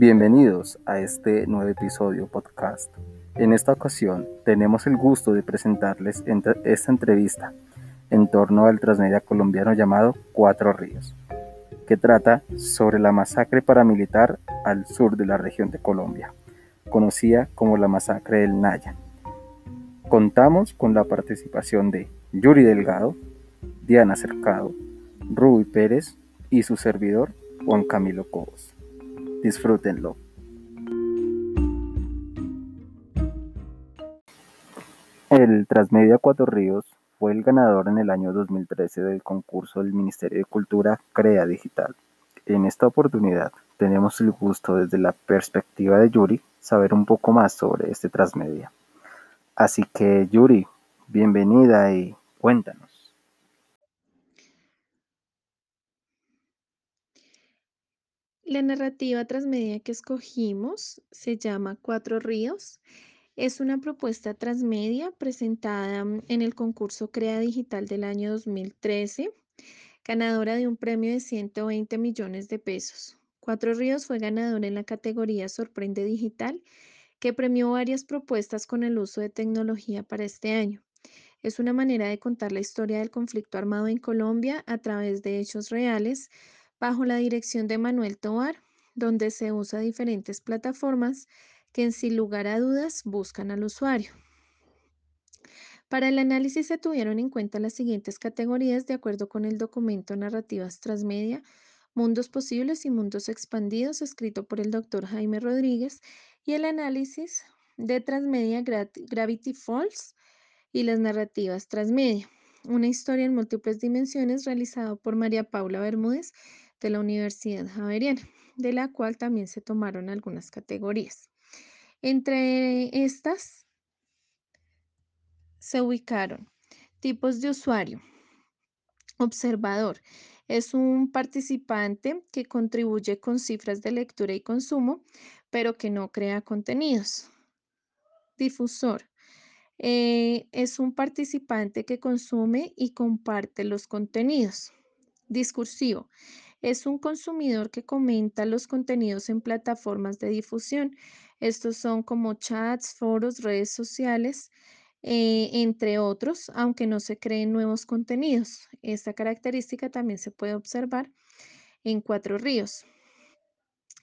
Bienvenidos a este nuevo episodio podcast. En esta ocasión tenemos el gusto de presentarles esta entrevista en torno al transmedia colombiano llamado Cuatro Ríos, que trata sobre la masacre paramilitar al sur de la región de Colombia, conocida como la masacre del Naya. Contamos con la participación de Yuri Delgado, Diana Cercado, Ruby Pérez y su servidor Juan Camilo Cobos. Disfrútenlo. El Transmedia Cuatro Ríos fue el ganador en el año 2013 del concurso del Ministerio de Cultura Crea Digital. En esta oportunidad tenemos el gusto desde la perspectiva de Yuri saber un poco más sobre este transmedia. Así que Yuri, bienvenida y cuéntanos. La narrativa transmedia que escogimos se llama Cuatro Ríos. Es una propuesta transmedia presentada mm, en el concurso Crea Digital del año 2013, ganadora de un premio de 120 millones de pesos. Cuatro Ríos fue ganadora en la categoría Sorprende Digital, que premió varias propuestas con el uso de tecnología para este año. Es una manera de contar la historia del conflicto armado en Colombia a través de hechos reales bajo la dirección de Manuel Tovar, donde se usa diferentes plataformas que sin lugar a dudas buscan al usuario. Para el análisis se tuvieron en cuenta las siguientes categorías de acuerdo con el documento Narrativas Transmedia, Mundos Posibles y Mundos Expandidos, escrito por el doctor Jaime Rodríguez, y el análisis de Transmedia Gravity Falls y las narrativas Transmedia, una historia en múltiples dimensiones realizado por María Paula Bermúdez de la Universidad Javeriana, de la cual también se tomaron algunas categorías. Entre estas se ubicaron tipos de usuario. Observador es un participante que contribuye con cifras de lectura y consumo, pero que no crea contenidos. Difusor eh, es un participante que consume y comparte los contenidos. Discursivo es un consumidor que comenta los contenidos en plataformas de difusión. Estos son como chats, foros, redes sociales, eh, entre otros, aunque no se creen nuevos contenidos. Esta característica también se puede observar en Cuatro Ríos.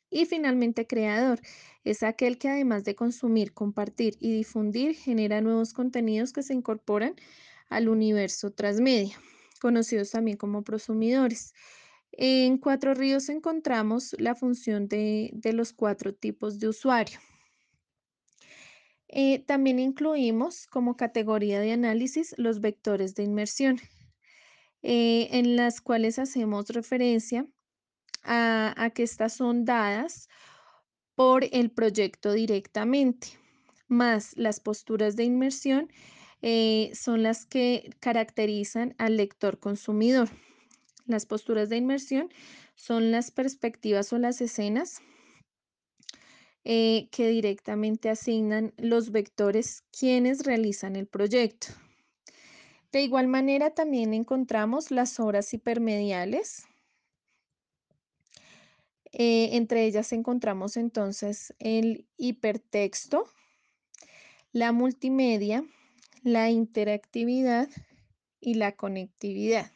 Y finalmente, creador es aquel que además de consumir, compartir y difundir, genera nuevos contenidos que se incorporan al universo transmedia, conocidos también como prosumidores. En Cuatro Ríos encontramos la función de, los cuatro tipos de usuario. Eh, también incluimos como categoría de análisis los vectores de inmersión, eh, en las cuales hacemos referencia a, que estas son dadas por el proyecto directamente, más las posturas de inmersión eh, son las que caracterizan al lector consumidor. Las posturas de inmersión son las perspectivas o las escenas eh, que directamente asignan los vectores quienes realizan el proyecto. De igual manera, también encontramos las obras hipermediales. Eh, entre ellas encontramos entonces el hipertexto, la multimedia, la interactividad y la conectividad.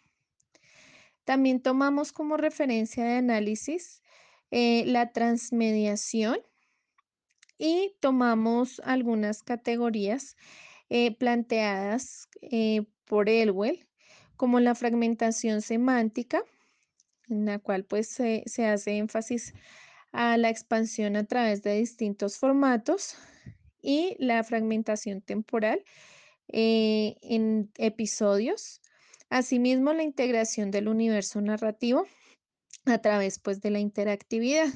También tomamos como referencia de análisis eh, la transmediación y tomamos algunas categorías eh, planteadas eh, por Elwell, como la fragmentación semántica, en la cual pues se, hace énfasis a la expansión a través de distintos formatos y la fragmentación temporal en episodios Asimismo, la integración del universo narrativo a través pues, de la interactividad.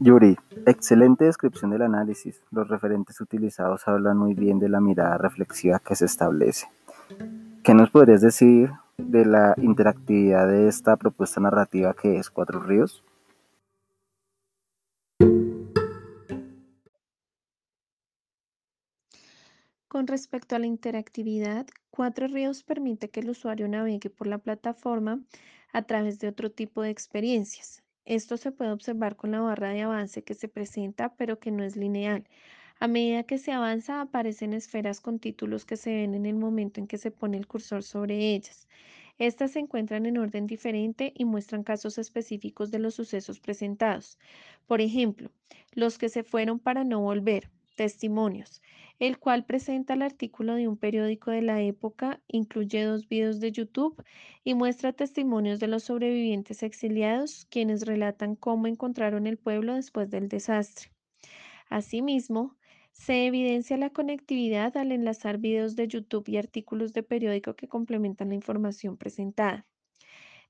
Yuri, excelente descripción del análisis. Los referentes utilizados hablan muy bien de la mirada reflexiva que se establece. ¿Qué nos podrías decir de la interactividad de esta propuesta narrativa que es Cuatro Ríos? Con respecto a la interactividad, Cuatro Ríos permite que el usuario navegue por la plataforma a través de otro tipo de experiencias. Esto se puede observar con la barra de avance que se presenta, pero que no es lineal. A medida que se avanza, aparecen esferas con títulos que se ven en el momento en que se pone el cursor sobre ellas. Estas se encuentran en orden diferente y muestran casos específicos de los sucesos presentados. Por ejemplo, los que se fueron para no volver, testimonios, el cual presenta el artículo de un periódico de la época, incluye dos videos de YouTube y muestra testimonios de los sobrevivientes exiliados, quienes relatan cómo encontraron el pueblo después del desastre. Asimismo, se evidencia la conectividad al enlazar videos de YouTube y artículos de periódico que complementan la información presentada.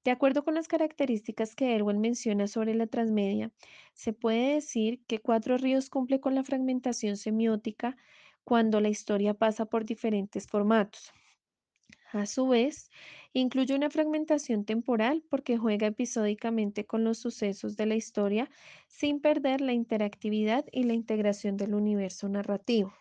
De acuerdo con las características que Elwell menciona sobre la transmedia, se puede decir que Cuatro Ríos cumple con la fragmentación semiótica cuando la historia pasa por diferentes formatos. A su vez, incluye una fragmentación temporal porque juega episódicamente con los sucesos de la historia sin perder la interactividad y la integración del universo narrativo.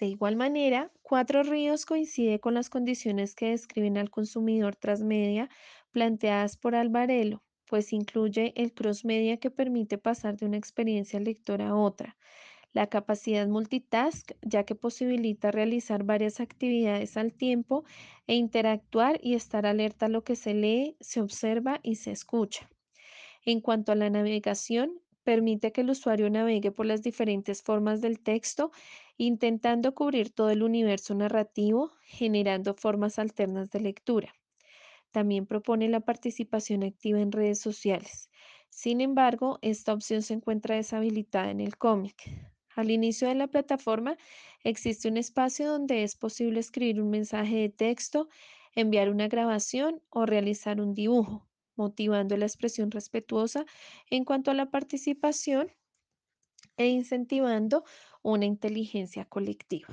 De igual manera, Cuatro Ríos coincide con las condiciones que describen al consumidor transmedia planteadas por Alvarelo, pues incluye el cross-media que permite pasar de una experiencia lectora a otra, la capacidad multitask, ya que posibilita realizar varias actividades al tiempo e interactuar y estar alerta a lo que se lee, se observa y se escucha. En cuanto a la navegación, permite que el usuario navegue por las diferentes formas del texto, intentando cubrir todo el universo narrativo, generando formas alternas de lectura. También propone la participación activa en redes sociales. Sin embargo, esta opción se encuentra deshabilitada en el cómic. Al inicio de la plataforma existe un espacio donde es posible escribir un mensaje de texto, enviar una grabación o realizar un dibujo, motivando la expresión respetuosa en cuanto a la participación e incentivando una inteligencia colectiva.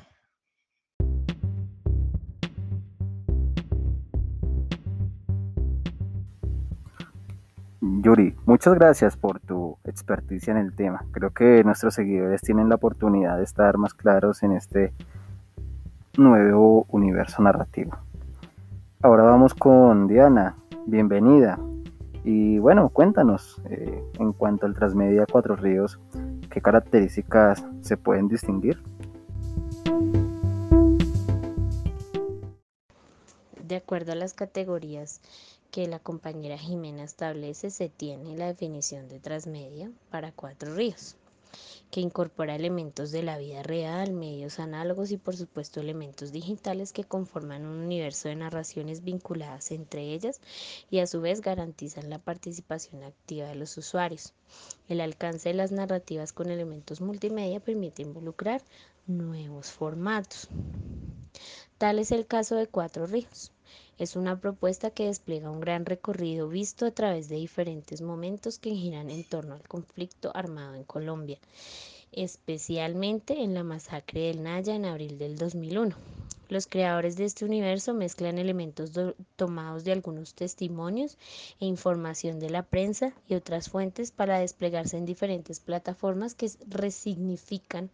Yuri, muchas gracias por tu experticia en el tema. Creo que nuestros seguidores tienen la oportunidad de estar más claros en este nuevo universo narrativo. Ahora vamos con Diana. Bienvenida. Y bueno, cuéntanos, eh, en cuanto al Transmedia Cuatro Ríos, ¿qué características se pueden distinguir? De acuerdo a las categorías que la compañera Jimena establece, se tiene la definición de transmedia para Cuatro Ríos, que incorpora elementos de la vida real, medios análogos y por supuesto elementos digitales que conforman un universo de narraciones vinculadas entre ellas y a su vez garantizan la participación activa de los usuarios. El alcance de las narrativas con elementos multimedia permite involucrar nuevos formatos. Tal es el caso de Cuatro Ríos es una propuesta que despliega un gran recorrido visto a través de diferentes momentos que giran en torno al conflicto armado en Colombia, especialmente en la masacre del Naya en abril del 2001. Los creadores de este universo mezclan elementos tomados de algunos testimonios e información de la prensa y otras fuentes para desplegarse en diferentes plataformas que resignifican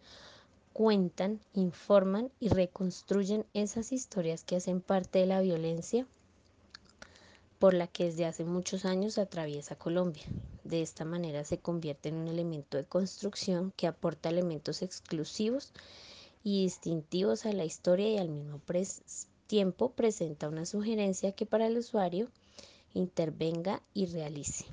cuentan, informan y reconstruyen esas historias que hacen parte de la violencia por la que desde hace muchos años atraviesa Colombia. De esta manera se convierte en un elemento de construcción que aporta elementos exclusivos y distintivos a la historia y al mismo tiempo presenta una sugerencia que para el usuario intervenga y realice.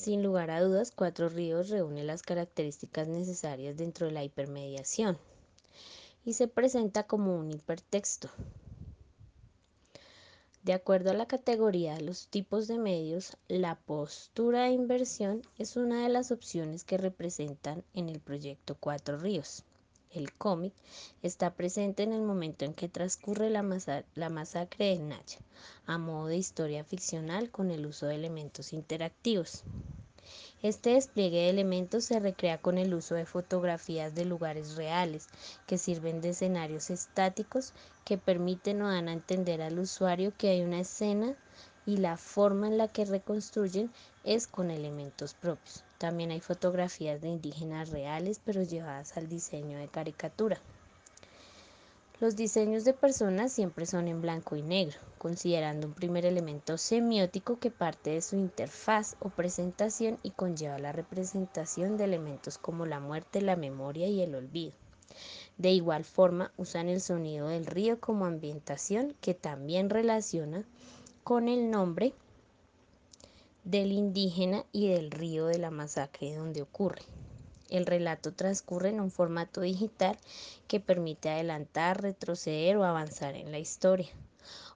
Sin lugar a dudas, Cuatro Ríos reúne las características necesarias dentro de la hipermediación y se presenta como un hipertexto. De acuerdo a la categoría de los tipos de medios, la postura de inversión es una de las opciones que representan en el proyecto Cuatro Ríos. El cómic está presente en el momento en que transcurre la, masacre de Naya, a modo de historia ficcional con el uso de elementos interactivos. Este despliegue de elementos se recrea con el uso de fotografías de lugares reales, que sirven de escenarios estáticos que permiten o dan a entender al usuario que hay una escena y la forma en la que reconstruyen es con elementos propios. También hay fotografías de indígenas reales pero llevadas al diseño de caricatura. Los diseños de personas siempre son en blanco y negro, considerando un primer elemento semiótico que parte de su interfaz o presentación y conlleva la representación de elementos como la muerte, la memoria y el olvido. De igual forma, usan el sonido del río como ambientación que también relaciona con el nombre del indígena y del río de la masacre donde ocurre. El relato transcurre en un formato digital que permite adelantar, retroceder o avanzar en la historia.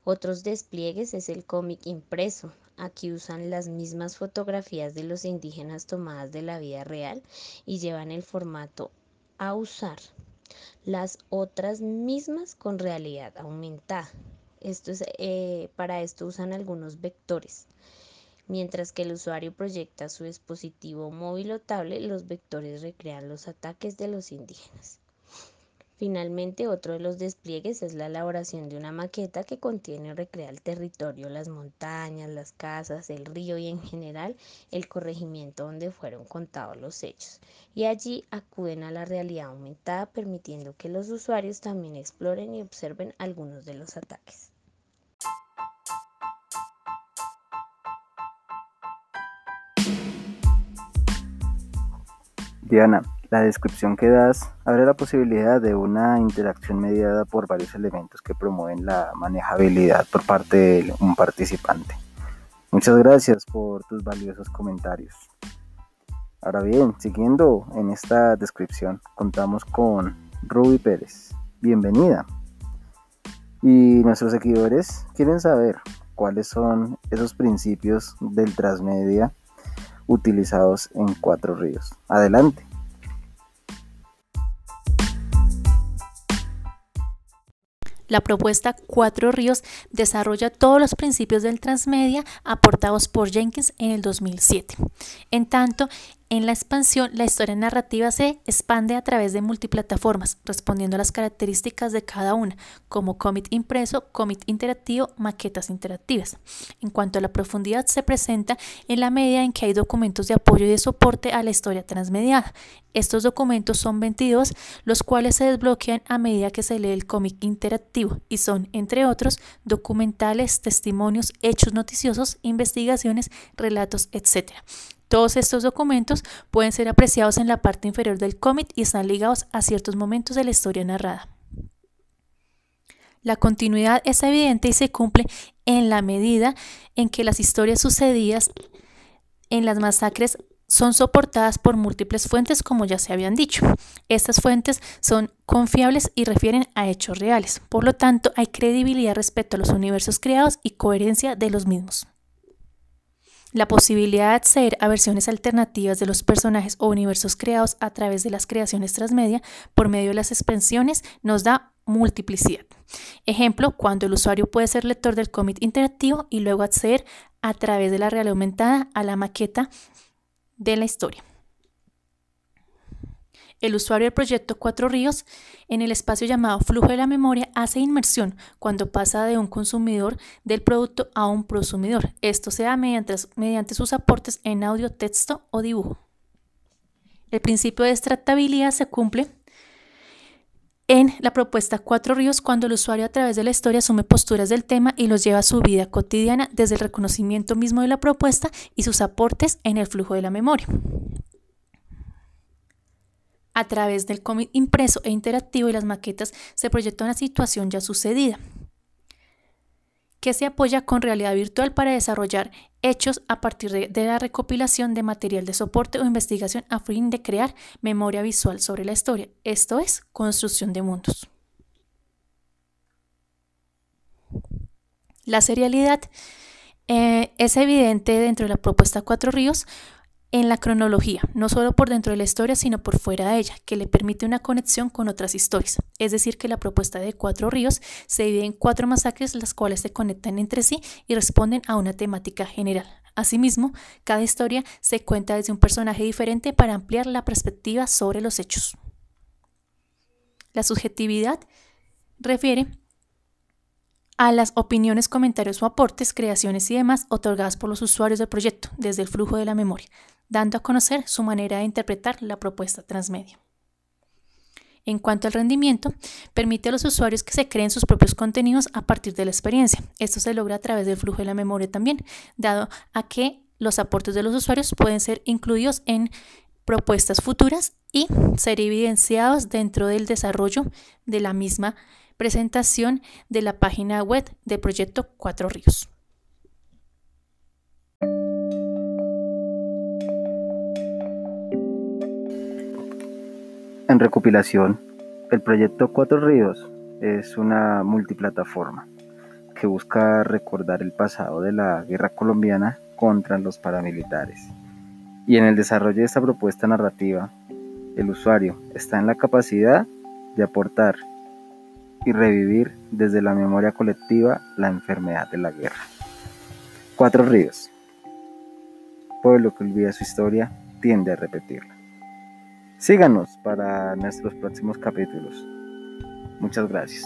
Otros despliegues es el cómic impreso. Aquí usan las mismas fotografías de los indígenas tomadas de la vida real y llevan el formato a usar las otras mismas con realidad aumentada. Eh, para esto usan algunos vectores. Mientras que el usuario proyecta su dispositivo móvil o tablet, los vectores recrean los ataques de los indígenas. Finalmente, otro de los despliegues es la elaboración de una maqueta que contiene o recrea el territorio, las montañas, las casas, el río y en general el corregimiento donde fueron contados los hechos. Y allí acuden a la realidad aumentada permitiendo que los usuarios también exploren y observen algunos de los ataques. Diana, la descripción que das abre la posibilidad de una interacción mediada por varios elementos que promueven la manejabilidad por parte de un participante. Muchas gracias por tus valiosos comentarios. Ahora bien, siguiendo en esta descripción, contamos con Ruby Pérez. Bienvenida. Y nuestros seguidores quieren saber cuáles son esos principios del transmedia utilizados en Cuatro Ríos. Adelante. La propuesta Cuatro Ríos desarrolla todos los principios del transmedia aportados por Jenkins en el 2007. En tanto, en la expansión, la historia narrativa se expande a través de multiplataformas, respondiendo a las características de cada una, como cómic impreso, cómic interactivo, maquetas interactivas. En cuanto a la profundidad, se presenta en la medida en que hay documentos de apoyo y de soporte a la historia transmediada. Estos documentos son 22, los cuales se desbloquean a medida que se lee el cómic interactivo y son, entre otros, documentales, testimonios, hechos noticiosos, investigaciones, relatos, etc. Todos estos documentos pueden ser apreciados en la parte inferior del cómic y están ligados a ciertos momentos de la historia narrada. La continuidad es evidente y se cumple en la medida en que las historias sucedidas en las masacres son soportadas por múltiples fuentes, como ya se habían dicho. Estas fuentes son confiables y refieren a hechos reales. Por lo tanto, hay credibilidad respecto a los universos creados y coherencia de los mismos. La posibilidad de acceder a versiones alternativas de los personajes o universos creados a través de las creaciones transmedia por medio de las expansiones nos da multiplicidad. Ejemplo, cuando el usuario puede ser lector del cómic interactivo y luego acceder a través de la realidad aumentada a la maqueta de la historia. El usuario del proyecto Cuatro Ríos, en el espacio llamado flujo de la memoria, hace inmersión cuando pasa de un consumidor del producto a un prosumidor. Esto se da mediante, sus aportes en audio, texto o dibujo. El principio de extractabilidad se cumple en la propuesta Cuatro Ríos cuando el usuario a través de la historia asume posturas del tema y los lleva a su vida cotidiana desde el reconocimiento mismo de la propuesta y sus aportes en el flujo de la memoria a través del cómic impreso e interactivo y las maquetas se proyecta una situación ya sucedida que se apoya con realidad virtual para desarrollar hechos a partir de, la recopilación de material de soporte o investigación a fin de crear memoria visual sobre la historia. Esto es construcción de mundos. La serialidad eh, es evidente dentro de la propuesta Cuatro Ríos en la cronología, no solo por dentro de la historia, sino por fuera de ella, que le permite una conexión con otras historias. Es decir, que la propuesta de Cuatro Ríos se divide en cuatro masacres, las cuales se conectan entre sí y responden a una temática general. Asimismo, cada historia se cuenta desde un personaje diferente para ampliar la perspectiva sobre los hechos. La subjetividad refiere a las opiniones, comentarios o aportes, creaciones y demás otorgadas por los usuarios del proyecto desde el flujo de la memoria, dando a conocer su manera de interpretar la propuesta transmedia. En cuanto al rendimiento, permite a los usuarios que se creen sus propios contenidos a partir de la experiencia. Esto se logra a través del flujo de la memoria también, dado a que los aportes de los usuarios pueden ser incluidos en propuestas futuras y ser evidenciados dentro del desarrollo de la misma presentación de la página web del proyecto Cuatro Ríos. En recopilación, el proyecto Cuatro Ríos es una multiplataforma que busca recordar el pasado de la guerra colombiana contra los paramilitares. Y en el desarrollo de esta propuesta narrativa, el usuario está en la capacidad de aportar y revivir desde la memoria colectiva la enfermedad de la guerra. Cuatro ríos. Pueblo que olvida su historia tiende a repetirla. Síganos para nuestros próximos capítulos. Muchas gracias.